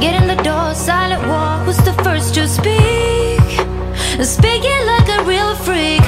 Get in the door, silent walk. Who's the first to speak? Speaking like a real freak,